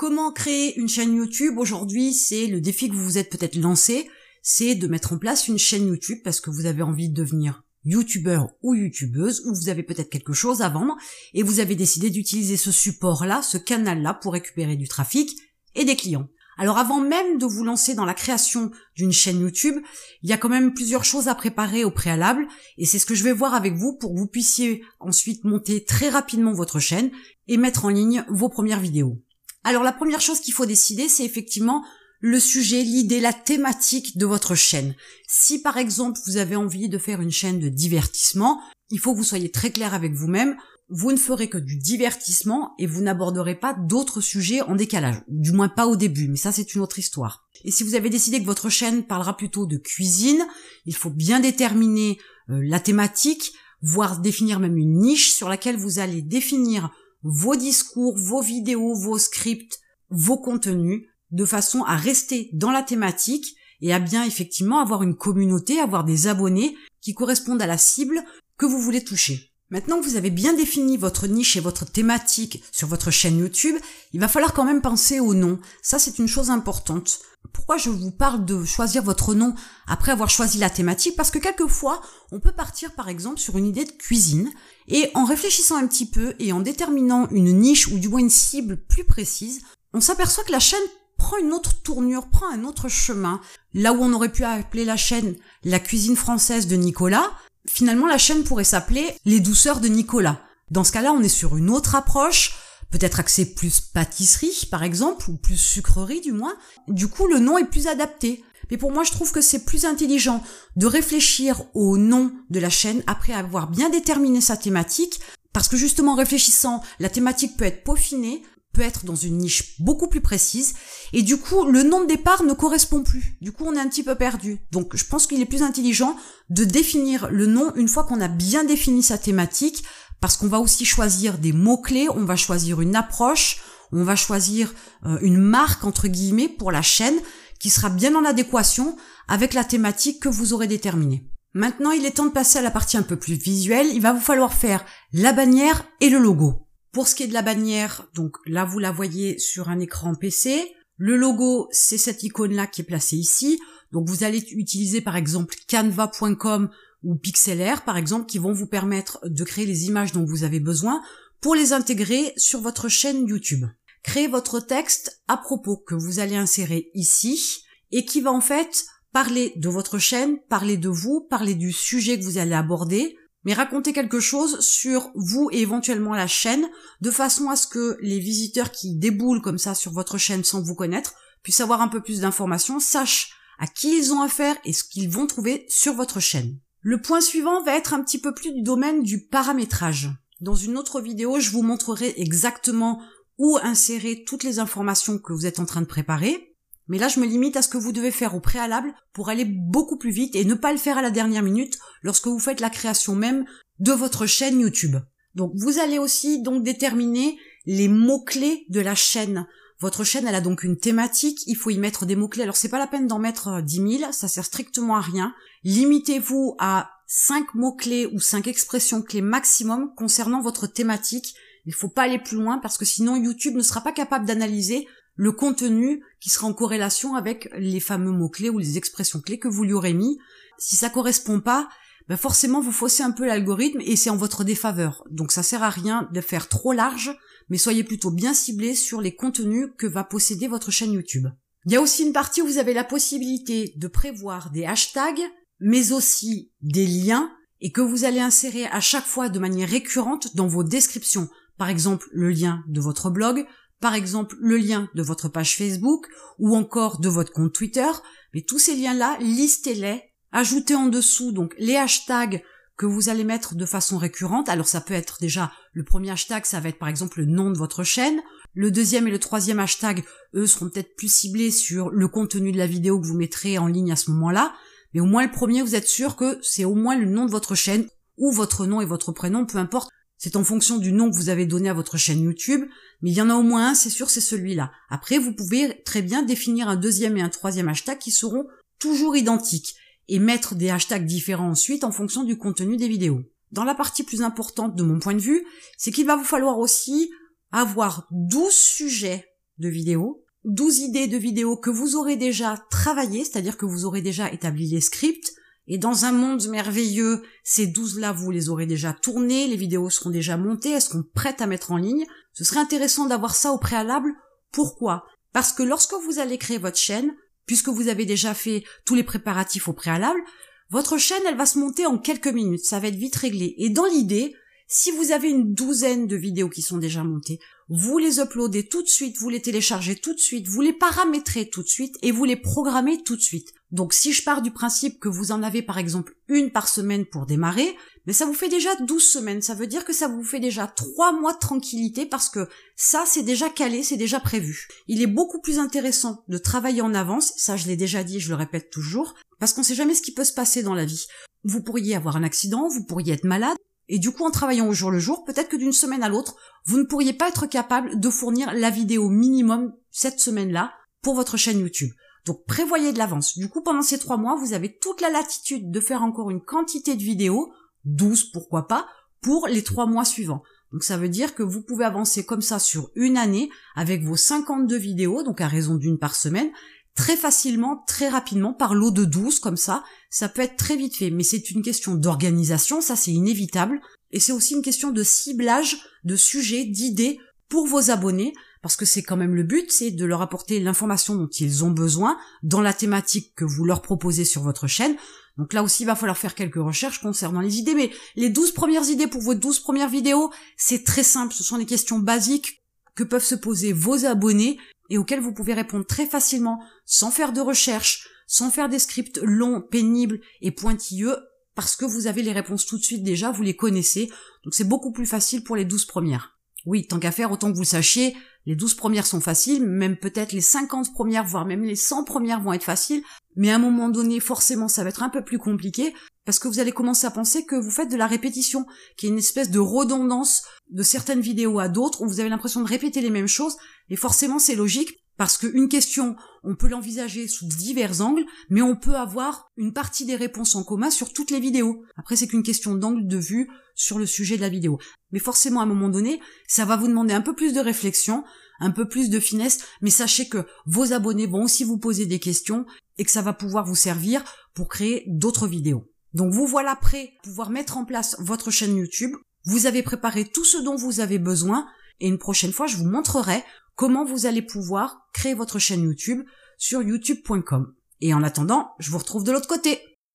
Comment créer une chaîne YouTube Aujourd'hui, c'est le défi que vous vous êtes peut-être lancé, c'est de mettre en place une chaîne YouTube parce que vous avez envie de devenir youtubeur ou youtubeuse ou vous avez peut-être quelque chose à vendre et vous avez décidé d'utiliser ce support-là, ce canal-là pour récupérer du trafic et des clients. Alors avant même de vous lancer dans la création d'une chaîne YouTube, il y a quand même plusieurs choses à préparer au préalable et c'est ce que je vais voir avec vous pour que vous puissiez ensuite monter très rapidement votre chaîne et mettre en ligne vos premières vidéos. Alors la première chose qu'il faut décider, c'est effectivement le sujet, l'idée, la thématique de votre chaîne. Si par exemple vous avez envie de faire une chaîne de divertissement, il faut que vous soyez très clair avec vous-même. Vous ne ferez que du divertissement et vous n'aborderez pas d'autres sujets en décalage. Du moins pas au début, mais ça c'est une autre histoire. Et si vous avez décidé que votre chaîne parlera plutôt de cuisine, il faut bien déterminer euh, la thématique, voire définir même une niche sur laquelle vous allez définir vos discours, vos vidéos, vos scripts, vos contenus, de façon à rester dans la thématique et à bien effectivement avoir une communauté, avoir des abonnés qui correspondent à la cible que vous voulez toucher. Maintenant que vous avez bien défini votre niche et votre thématique sur votre chaîne YouTube, il va falloir quand même penser au nom. Ça, c'est une chose importante. Pourquoi je vous parle de choisir votre nom après avoir choisi la thématique? Parce que quelquefois, on peut partir par exemple sur une idée de cuisine et en réfléchissant un petit peu et en déterminant une niche ou du moins une cible plus précise, on s'aperçoit que la chaîne prend une autre tournure, prend un autre chemin. Là où on aurait pu appeler la chaîne la cuisine française de Nicolas, finalement la chaîne pourrait s'appeler Les douceurs de Nicolas. Dans ce cas-là, on est sur une autre approche, peut-être axée plus pâtisserie par exemple, ou plus sucrerie du moins. Du coup, le nom est plus adapté. Mais pour moi, je trouve que c'est plus intelligent de réfléchir au nom de la chaîne après avoir bien déterminé sa thématique, parce que justement, en réfléchissant, la thématique peut être peaufinée, peut être dans une niche beaucoup plus précise et du coup le nom de départ ne correspond plus. Du coup on est un petit peu perdu. Donc je pense qu'il est plus intelligent de définir le nom une fois qu'on a bien défini sa thématique parce qu'on va aussi choisir des mots-clés, on va choisir une approche, on va choisir euh, une marque entre guillemets pour la chaîne qui sera bien en adéquation avec la thématique que vous aurez déterminée. Maintenant, il est temps de passer à la partie un peu plus visuelle. Il va vous falloir faire la bannière et le logo. Pour ce qui est de la bannière, donc là vous la voyez sur un écran PC. Le logo, c'est cette icône-là qui est placée ici. Donc vous allez utiliser par exemple canva.com ou Pixelaire par exemple qui vont vous permettre de créer les images dont vous avez besoin pour les intégrer sur votre chaîne YouTube. Créez votre texte à propos que vous allez insérer ici et qui va en fait parler de votre chaîne, parler de vous, parler du sujet que vous allez aborder, mais racontez quelque chose sur vous et éventuellement la chaîne, de façon à ce que les visiteurs qui déboulent comme ça sur votre chaîne sans vous connaître puissent avoir un peu plus d'informations, sachent à qui ils ont affaire et ce qu'ils vont trouver sur votre chaîne. Le point suivant va être un petit peu plus du domaine du paramétrage. Dans une autre vidéo, je vous montrerai exactement où insérer toutes les informations que vous êtes en train de préparer. Mais là, je me limite à ce que vous devez faire au préalable pour aller beaucoup plus vite et ne pas le faire à la dernière minute lorsque vous faites la création même de votre chaîne YouTube. Donc, vous allez aussi donc déterminer les mots-clés de la chaîne. Votre chaîne, elle a donc une thématique, il faut y mettre des mots-clés. Alors, c'est pas la peine d'en mettre 10 euh, 000, ça sert strictement à rien. Limitez-vous à 5 mots-clés ou 5 expressions clés maximum concernant votre thématique. Il faut pas aller plus loin parce que sinon YouTube ne sera pas capable d'analyser le contenu qui sera en corrélation avec les fameux mots-clés ou les expressions clés que vous lui aurez mis. Si ça correspond pas, ben forcément vous faussez un peu l'algorithme et c'est en votre défaveur. Donc ça sert à rien de faire trop large, mais soyez plutôt bien ciblé sur les contenus que va posséder votre chaîne YouTube. Il y a aussi une partie où vous avez la possibilité de prévoir des hashtags, mais aussi des liens et que vous allez insérer à chaque fois de manière récurrente dans vos descriptions. Par exemple, le lien de votre blog, par exemple le lien de votre page Facebook ou encore de votre compte Twitter, mais tous ces liens-là, listez-les, ajoutez en dessous donc les hashtags que vous allez mettre de façon récurrente. Alors ça peut être déjà le premier hashtag, ça va être par exemple le nom de votre chaîne. Le deuxième et le troisième hashtag, eux, seront peut-être plus ciblés sur le contenu de la vidéo que vous mettrez en ligne à ce moment-là. Mais au moins le premier, vous êtes sûr que c'est au moins le nom de votre chaîne ou votre nom et votre prénom, peu importe c'est en fonction du nom que vous avez donné à votre chaîne YouTube, mais il y en a au moins un, c'est sûr, c'est celui-là. Après, vous pouvez très bien définir un deuxième et un troisième hashtag qui seront toujours identiques et mettre des hashtags différents ensuite en fonction du contenu des vidéos. Dans la partie plus importante de mon point de vue, c'est qu'il va vous falloir aussi avoir 12 sujets de vidéos, 12 idées de vidéos que vous aurez déjà travaillées, c'est-à-dire que vous aurez déjà établi les scripts, et dans un monde merveilleux, ces 12-là, vous les aurez déjà tournées, les vidéos seront déjà montées, elles seront prêtes à mettre en ligne. Ce serait intéressant d'avoir ça au préalable. Pourquoi? Parce que lorsque vous allez créer votre chaîne, puisque vous avez déjà fait tous les préparatifs au préalable, votre chaîne, elle va se monter en quelques minutes, ça va être vite réglé. Et dans l'idée, si vous avez une douzaine de vidéos qui sont déjà montées, vous les uploadez tout de suite, vous les téléchargez tout de suite, vous les paramétrez tout de suite et vous les programmez tout de suite. Donc si je pars du principe que vous en avez par exemple une par semaine pour démarrer, mais ça vous fait déjà 12 semaines, ça veut dire que ça vous fait déjà 3 mois de tranquillité parce que ça c'est déjà calé, c'est déjà prévu. Il est beaucoup plus intéressant de travailler en avance, ça je l'ai déjà dit, je le répète toujours, parce qu'on sait jamais ce qui peut se passer dans la vie. Vous pourriez avoir un accident, vous pourriez être malade, et du coup, en travaillant au jour le jour, peut-être que d'une semaine à l'autre, vous ne pourriez pas être capable de fournir la vidéo minimum cette semaine-là pour votre chaîne YouTube. Donc prévoyez de l'avance. Du coup, pendant ces trois mois, vous avez toute la latitude de faire encore une quantité de vidéos, 12 pourquoi pas, pour les trois mois suivants. Donc ça veut dire que vous pouvez avancer comme ça sur une année avec vos 52 vidéos, donc à raison d'une par semaine, très facilement, très rapidement, par lot de 12 comme ça, ça peut être très vite fait, mais c'est une question d'organisation, ça c'est inévitable, et c'est aussi une question de ciblage de sujets, d'idées pour vos abonnés, parce que c'est quand même le but, c'est de leur apporter l'information dont ils ont besoin dans la thématique que vous leur proposez sur votre chaîne. Donc là aussi, il va falloir faire quelques recherches concernant les idées, mais les 12 premières idées pour vos 12 premières vidéos, c'est très simple, ce sont des questions basiques que peuvent se poser vos abonnés et auxquelles vous pouvez répondre très facilement sans faire de recherche, sans faire des scripts longs, pénibles et pointilleux parce que vous avez les réponses tout de suite déjà, vous les connaissez, donc c'est beaucoup plus facile pour les 12 premières. Oui, tant qu'à faire, autant que vous sachiez, les 12 premières sont faciles, même peut-être les 50 premières, voire même les 100 premières vont être faciles, mais à un moment donné, forcément, ça va être un peu plus compliqué, parce que vous allez commencer à penser que vous faites de la répétition, qui est une espèce de redondance de certaines vidéos à d'autres, où vous avez l'impression de répéter les mêmes choses, et forcément c'est logique, parce qu'une question, on peut l'envisager sous divers angles, mais on peut avoir une partie des réponses en commun sur toutes les vidéos. Après, c'est qu'une question d'angle de vue sur le sujet de la vidéo. Mais forcément, à un moment donné, ça va vous demander un peu plus de réflexion, un peu plus de finesse, mais sachez que vos abonnés vont aussi vous poser des questions et que ça va pouvoir vous servir pour créer d'autres vidéos. Donc vous voilà prêt à pouvoir mettre en place votre chaîne YouTube. Vous avez préparé tout ce dont vous avez besoin et une prochaine fois, je vous montrerai comment vous allez pouvoir créer votre chaîne YouTube sur youtube.com. Et en attendant, je vous retrouve de l'autre côté.